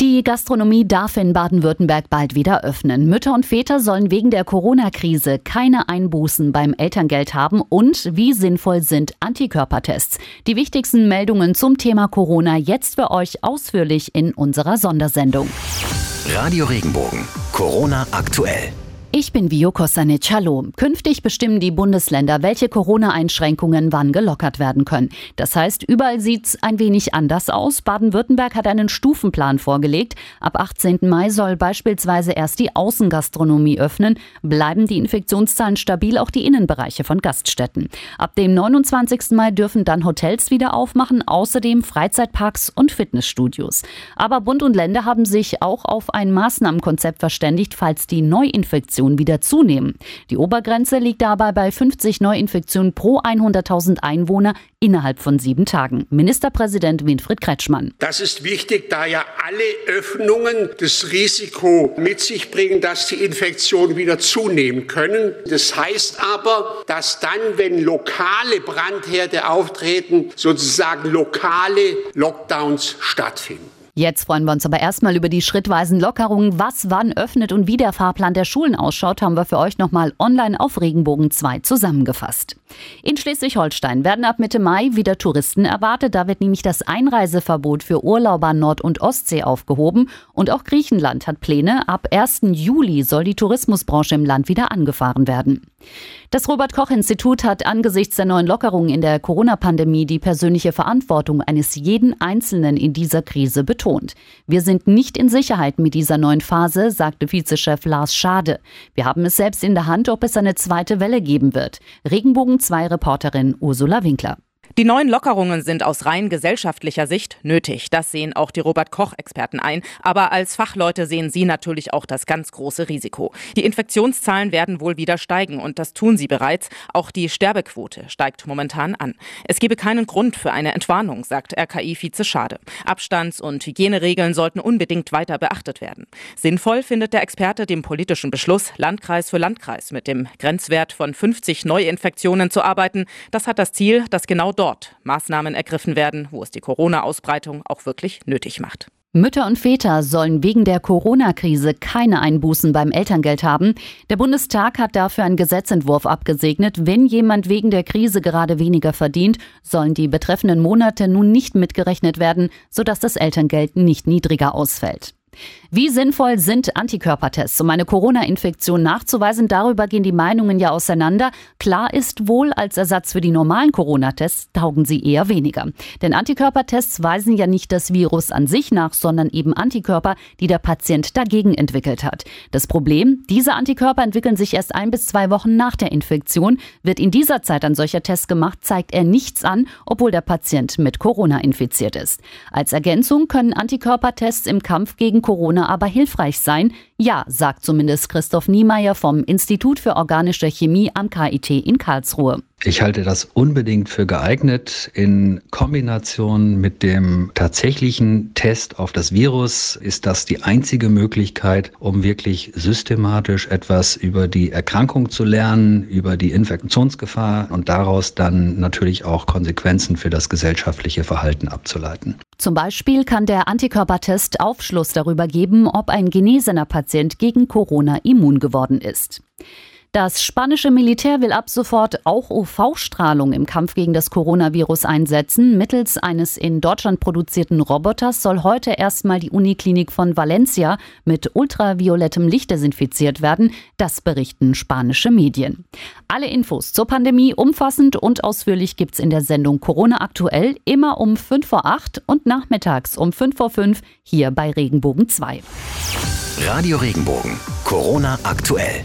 Die Gastronomie darf in Baden-Württemberg bald wieder öffnen. Mütter und Väter sollen wegen der Corona-Krise keine Einbußen beim Elterngeld haben und wie sinnvoll sind Antikörpertests. Die wichtigsten Meldungen zum Thema Corona jetzt für euch ausführlich in unserer Sondersendung. Radio Regenbogen, Corona aktuell. Ich bin Vio Kosanic. Hallo. Künftig bestimmen die Bundesländer, welche Corona-Einschränkungen wann gelockert werden können. Das heißt, überall sieht's ein wenig anders aus. Baden-Württemberg hat einen Stufenplan vorgelegt. Ab 18. Mai soll beispielsweise erst die Außengastronomie öffnen. Bleiben die Infektionszahlen stabil, auch die Innenbereiche von Gaststätten. Ab dem 29. Mai dürfen dann Hotels wieder aufmachen, außerdem Freizeitparks und Fitnessstudios. Aber Bund und Länder haben sich auch auf ein Maßnahmenkonzept verständigt, falls die Neuinfektion Neuinfektionen wieder zunehmen. Die Obergrenze liegt dabei bei 50 Neuinfektionen pro 100.000 Einwohner innerhalb von sieben Tagen. Ministerpräsident Winfried Kretschmann. Das ist wichtig, da ja alle Öffnungen das Risiko mit sich bringen, dass die Infektionen wieder zunehmen können. Das heißt aber, dass dann, wenn lokale Brandherde auftreten, sozusagen lokale Lockdowns stattfinden. Jetzt freuen wir uns aber erstmal über die schrittweisen Lockerungen. Was wann öffnet und wie der Fahrplan der Schulen ausschaut, haben wir für euch nochmal online auf Regenbogen 2 zusammengefasst. In Schleswig-Holstein werden ab Mitte Mai wieder Touristen erwartet. Da wird nämlich das Einreiseverbot für Urlauber Nord- und Ostsee aufgehoben. Und auch Griechenland hat Pläne. Ab 1. Juli soll die Tourismusbranche im Land wieder angefahren werden. Das Robert Koch Institut hat angesichts der neuen Lockerungen in der Corona-Pandemie die persönliche Verantwortung eines jeden Einzelnen in dieser Krise betont. Wir sind nicht in Sicherheit mit dieser neuen Phase, sagte Vizechef Lars Schade. Wir haben es selbst in der Hand, ob es eine zweite Welle geben wird. Regenbogen 2 Reporterin Ursula Winkler. Die neuen Lockerungen sind aus rein gesellschaftlicher Sicht nötig. Das sehen auch die Robert Koch-Experten ein. Aber als Fachleute sehen sie natürlich auch das ganz große Risiko. Die Infektionszahlen werden wohl wieder steigen und das tun sie bereits. Auch die Sterbequote steigt momentan an. Es gebe keinen Grund für eine Entwarnung, sagt RKI-Vize Schade. Abstands- und Hygieneregeln sollten unbedingt weiter beachtet werden. Sinnvoll findet der Experte den politischen Beschluss, Landkreis für Landkreis mit dem Grenzwert von 50 Neuinfektionen zu arbeiten. Das hat das Ziel, dass genau dort Maßnahmen ergriffen werden, wo es die Corona-Ausbreitung auch wirklich nötig macht. Mütter und Väter sollen wegen der Corona-Krise keine Einbußen beim Elterngeld haben. Der Bundestag hat dafür einen Gesetzentwurf abgesegnet. Wenn jemand wegen der Krise gerade weniger verdient, sollen die betreffenden Monate nun nicht mitgerechnet werden, sodass das Elterngeld nicht niedriger ausfällt. Wie sinnvoll sind Antikörpertests, um eine Corona-Infektion nachzuweisen? Darüber gehen die Meinungen ja auseinander. Klar ist wohl, als Ersatz für die normalen Corona-Tests taugen sie eher weniger. Denn Antikörpertests weisen ja nicht das Virus an sich nach, sondern eben Antikörper, die der Patient dagegen entwickelt hat. Das Problem, diese Antikörper entwickeln sich erst ein bis zwei Wochen nach der Infektion. Wird in dieser Zeit ein solcher Test gemacht, zeigt er nichts an, obwohl der Patient mit Corona infiziert ist. Als Ergänzung können Antikörpertests im Kampf gegen Corona aber hilfreich sein. Ja, sagt zumindest Christoph Niemeyer vom Institut für organische Chemie am KIT in Karlsruhe. Ich halte das unbedingt für geeignet. In Kombination mit dem tatsächlichen Test auf das Virus ist das die einzige Möglichkeit, um wirklich systematisch etwas über die Erkrankung zu lernen, über die Infektionsgefahr und daraus dann natürlich auch Konsequenzen für das gesellschaftliche Verhalten abzuleiten. Zum Beispiel kann der Antikörpertest Aufschluss darüber geben, ob ein genesener Patient gegen Corona immun geworden ist. Das spanische Militär will ab sofort auch UV-Strahlung im Kampf gegen das Coronavirus einsetzen. Mittels eines in Deutschland produzierten Roboters soll heute erstmal die Uniklinik von Valencia mit ultraviolettem Licht desinfiziert werden. Das berichten spanische Medien. Alle Infos zur Pandemie umfassend und ausführlich gibt's in der Sendung Corona aktuell immer um 5 vor 8 und nachmittags um 5 vor 5 hier bei Regenbogen 2. Radio Regenbogen, Corona aktuell.